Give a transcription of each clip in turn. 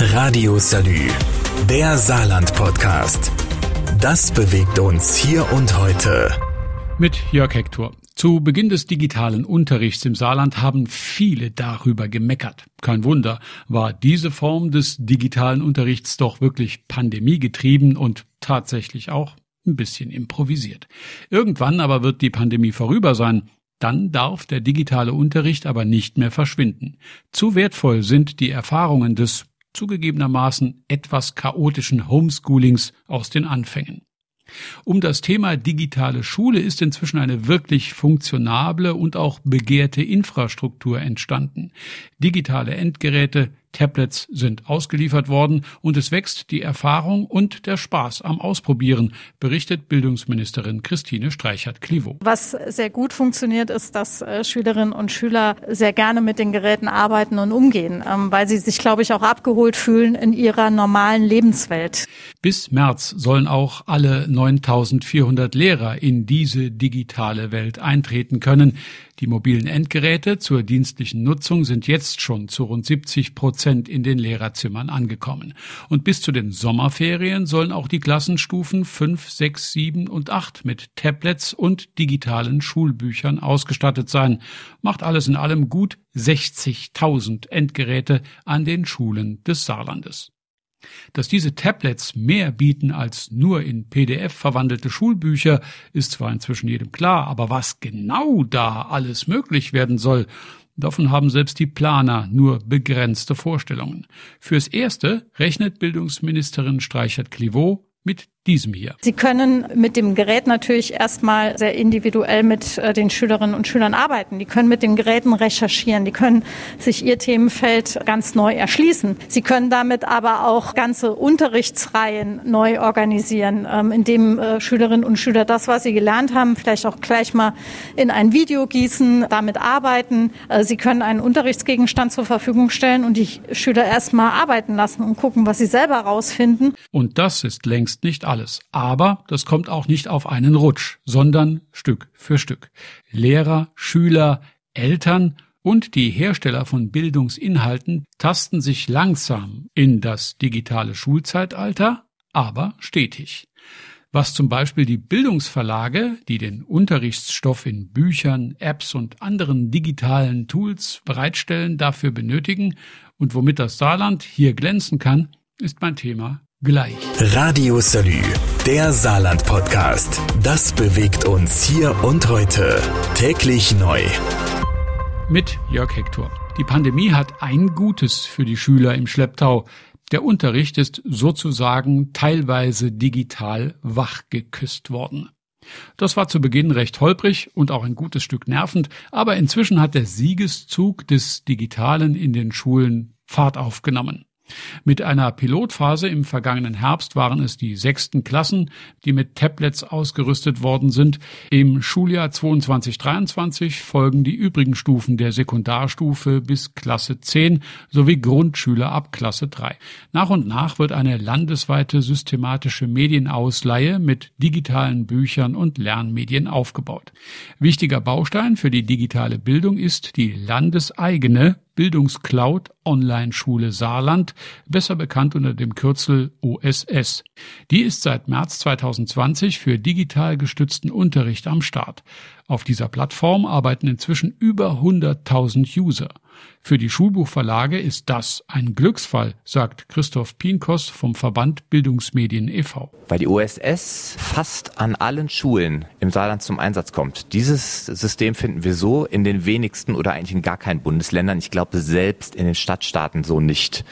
Radio Salü, der Saarland-Podcast. Das bewegt uns hier und heute. Mit Jörg Hector. Zu Beginn des digitalen Unterrichts im Saarland haben viele darüber gemeckert. Kein Wunder, war diese Form des digitalen Unterrichts doch wirklich pandemiegetrieben und tatsächlich auch ein bisschen improvisiert. Irgendwann aber wird die Pandemie vorüber sein. Dann darf der digitale Unterricht aber nicht mehr verschwinden. Zu wertvoll sind die Erfahrungen des zugegebenermaßen etwas chaotischen Homeschoolings aus den Anfängen. Um das Thema digitale Schule ist inzwischen eine wirklich funktionable und auch begehrte Infrastruktur entstanden. Digitale Endgeräte, Tablets sind ausgeliefert worden und es wächst die Erfahrung und der Spaß am Ausprobieren, berichtet Bildungsministerin Christine Streichert-Klivo. Was sehr gut funktioniert, ist, dass äh, Schülerinnen und Schüler sehr gerne mit den Geräten arbeiten und umgehen, ähm, weil sie sich, glaube ich, auch abgeholt fühlen in ihrer normalen Lebenswelt. Bis März sollen auch alle 9400 Lehrer in diese digitale Welt eintreten können. Die mobilen Endgeräte zur dienstlichen Nutzung sind jetzt schon zu rund 70 Prozent in den Lehrerzimmern angekommen. Und bis zu den Sommerferien sollen auch die Klassenstufen 5, 6, 7 und 8 mit Tablets und digitalen Schulbüchern ausgestattet sein. Macht alles in allem gut 60.000 Endgeräte an den Schulen des Saarlandes. Dass diese Tablets mehr bieten als nur in PDF verwandelte Schulbücher, ist zwar inzwischen jedem klar, aber was genau da alles möglich werden soll, davon haben selbst die Planer nur begrenzte Vorstellungen. Fürs Erste rechnet Bildungsministerin Streichert-Clivaux mit diesem hier. Sie können mit dem Gerät natürlich erstmal sehr individuell mit äh, den Schülerinnen und Schülern arbeiten. Die können mit den Geräten recherchieren, die können sich ihr Themenfeld ganz neu erschließen. Sie können damit aber auch ganze Unterrichtsreihen neu organisieren, ähm, indem äh, Schülerinnen und Schüler das, was sie gelernt haben, vielleicht auch gleich mal in ein Video gießen, damit arbeiten. Äh, sie können einen Unterrichtsgegenstand zur Verfügung stellen und die Schüler erstmal arbeiten lassen und gucken, was sie selber herausfinden. Und das ist längst nicht alles alles. Aber das kommt auch nicht auf einen Rutsch, sondern Stück für Stück. Lehrer, Schüler, Eltern und die Hersteller von Bildungsinhalten tasten sich langsam in das digitale Schulzeitalter, aber stetig. Was zum Beispiel die Bildungsverlage, die den Unterrichtsstoff in Büchern, Apps und anderen digitalen Tools bereitstellen, dafür benötigen und womit das Saarland hier glänzen kann, ist mein Thema gleich. Radio Salü, der Saarland-Podcast. Das bewegt uns hier und heute. Täglich neu. Mit Jörg Hector. Die Pandemie hat ein Gutes für die Schüler im Schlepptau. Der Unterricht ist sozusagen teilweise digital wachgeküsst worden. Das war zu Beginn recht holprig und auch ein gutes Stück nervend, aber inzwischen hat der Siegeszug des Digitalen in den Schulen Fahrt aufgenommen. Mit einer Pilotphase im vergangenen Herbst waren es die sechsten Klassen, die mit Tablets ausgerüstet worden sind. Im Schuljahr 22-23 folgen die übrigen Stufen der Sekundarstufe bis Klasse 10 sowie Grundschüler ab Klasse 3. Nach und nach wird eine landesweite systematische Medienausleihe mit digitalen Büchern und Lernmedien aufgebaut. Wichtiger Baustein für die digitale Bildung ist die landeseigene Bildungscloud Online-Schule Saarland, besser bekannt unter dem Kürzel OSS. Die ist seit März 2020 für digital gestützten Unterricht am Start. Auf dieser Plattform arbeiten inzwischen über 100.000 User. Für die Schulbuchverlage ist das ein Glücksfall, sagt Christoph Pinkos vom Verband Bildungsmedien e.V. Weil die OSS fast an allen Schulen im Saarland zum Einsatz kommt. Dieses System finden wir so in den wenigsten oder eigentlich in gar keinen Bundesländern. Ich glaube selbst in den Stadtstaaten so nicht.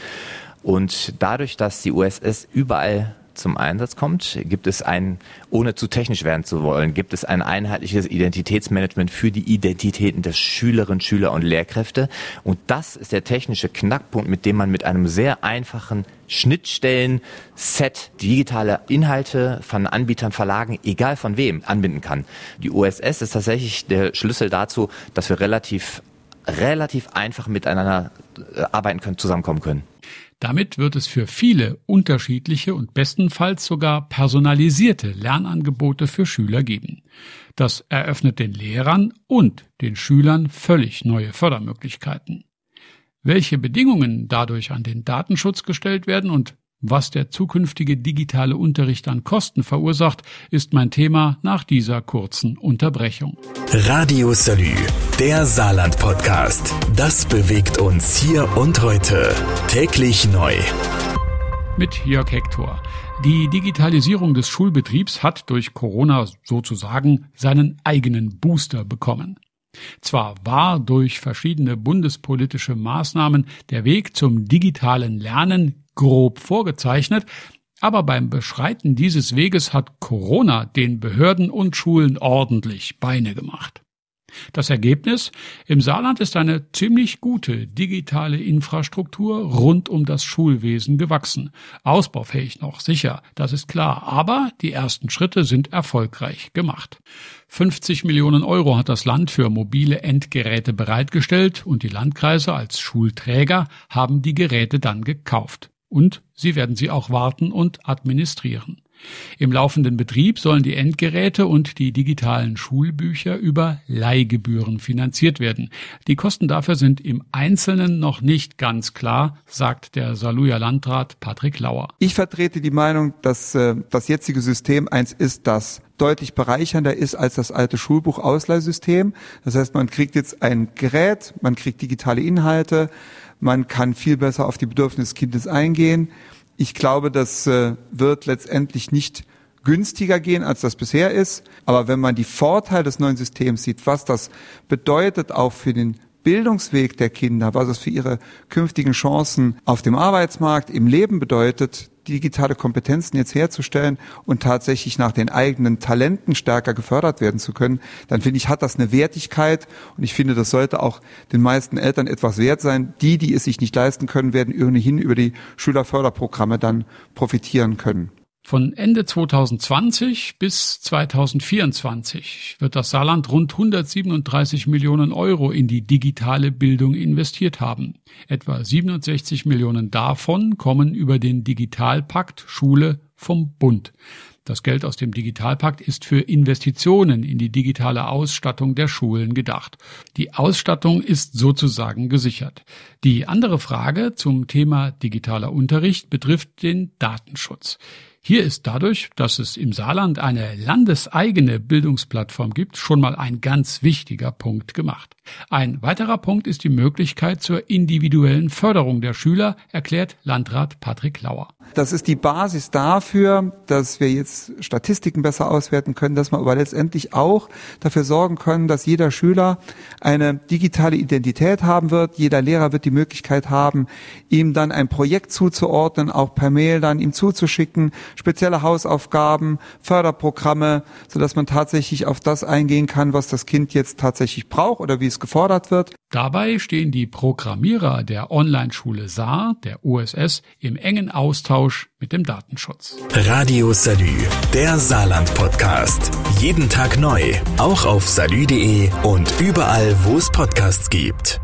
Und dadurch, dass die OSS überall zum Einsatz kommt, gibt es ein, ohne zu technisch werden zu wollen, gibt es ein einheitliches Identitätsmanagement für die Identitäten der Schülerinnen, Schüler und Lehrkräfte. Und das ist der technische Knackpunkt, mit dem man mit einem sehr einfachen Schnittstellen-Set digitale Inhalte von Anbietern, Verlagen, egal von wem, anbinden kann. Die OSS ist tatsächlich der Schlüssel dazu, dass wir relativ relativ einfach miteinander äh, arbeiten können, zusammenkommen können. Damit wird es für viele unterschiedliche und bestenfalls sogar personalisierte Lernangebote für Schüler geben. Das eröffnet den Lehrern und den Schülern völlig neue Fördermöglichkeiten. Welche Bedingungen dadurch an den Datenschutz gestellt werden und was der zukünftige digitale Unterricht an Kosten verursacht, ist mein Thema nach dieser kurzen Unterbrechung. Radio Salü, der Saarland Podcast. Das bewegt uns hier und heute. Täglich neu. Mit Jörg Hector. Die Digitalisierung des Schulbetriebs hat durch Corona sozusagen seinen eigenen Booster bekommen. Zwar war durch verschiedene bundespolitische Maßnahmen der Weg zum digitalen Lernen grob vorgezeichnet, aber beim Beschreiten dieses Weges hat Corona den Behörden und Schulen ordentlich Beine gemacht. Das Ergebnis? Im Saarland ist eine ziemlich gute digitale Infrastruktur rund um das Schulwesen gewachsen. Ausbaufähig noch, sicher, das ist klar, aber die ersten Schritte sind erfolgreich gemacht. 50 Millionen Euro hat das Land für mobile Endgeräte bereitgestellt und die Landkreise als Schulträger haben die Geräte dann gekauft. Und sie werden sie auch warten und administrieren. Im laufenden Betrieb sollen die Endgeräte und die digitalen Schulbücher über Leihgebühren finanziert werden. Die Kosten dafür sind im Einzelnen noch nicht ganz klar, sagt der Saluja Landrat Patrick Lauer. Ich vertrete die Meinung, dass äh, das jetzige System eins ist, das deutlich bereichernder ist als das alte Schulbuch-Ausleihsystem. Das heißt, man kriegt jetzt ein Gerät, man kriegt digitale Inhalte, man kann viel besser auf die Bedürfnisse des Kindes eingehen. Ich glaube, das äh, wird letztendlich nicht günstiger gehen, als das bisher ist. Aber wenn man die Vorteile des neuen Systems sieht, was das bedeutet auch für den Bildungsweg der Kinder, was es für ihre künftigen Chancen auf dem Arbeitsmarkt, im Leben bedeutet, digitale Kompetenzen jetzt herzustellen und tatsächlich nach den eigenen Talenten stärker gefördert werden zu können, dann finde ich, hat das eine Wertigkeit und ich finde, das sollte auch den meisten Eltern etwas wert sein. Die, die es sich nicht leisten können, werden ohnehin über die Schülerförderprogramme dann profitieren können. Von Ende 2020 bis 2024 wird das Saarland rund 137 Millionen Euro in die digitale Bildung investiert haben. Etwa 67 Millionen davon kommen über den Digitalpakt Schule vom Bund. Das Geld aus dem Digitalpakt ist für Investitionen in die digitale Ausstattung der Schulen gedacht. Die Ausstattung ist sozusagen gesichert. Die andere Frage zum Thema digitaler Unterricht betrifft den Datenschutz. Hier ist dadurch, dass es im Saarland eine landeseigene Bildungsplattform gibt, schon mal ein ganz wichtiger Punkt gemacht. Ein weiterer Punkt ist die Möglichkeit zur individuellen Förderung der Schüler, erklärt Landrat Patrick Lauer. Das ist die Basis dafür, dass wir jetzt Statistiken besser auswerten können, dass wir aber letztendlich auch dafür sorgen können, dass jeder Schüler eine digitale Identität haben wird. Jeder Lehrer wird die Möglichkeit haben, ihm dann ein Projekt zuzuordnen, auch per Mail dann ihm zuzuschicken, spezielle Hausaufgaben, Förderprogramme, sodass man tatsächlich auf das eingehen kann, was das Kind jetzt tatsächlich braucht oder wie es gefordert wird. Dabei stehen die Programmierer der Online-Schule Saar, der USS, im engen Austausch mit dem Datenschutz. Radio Salü, der Saarland-Podcast. Jeden Tag neu, auch auf salü.de und überall, wo es Podcasts gibt.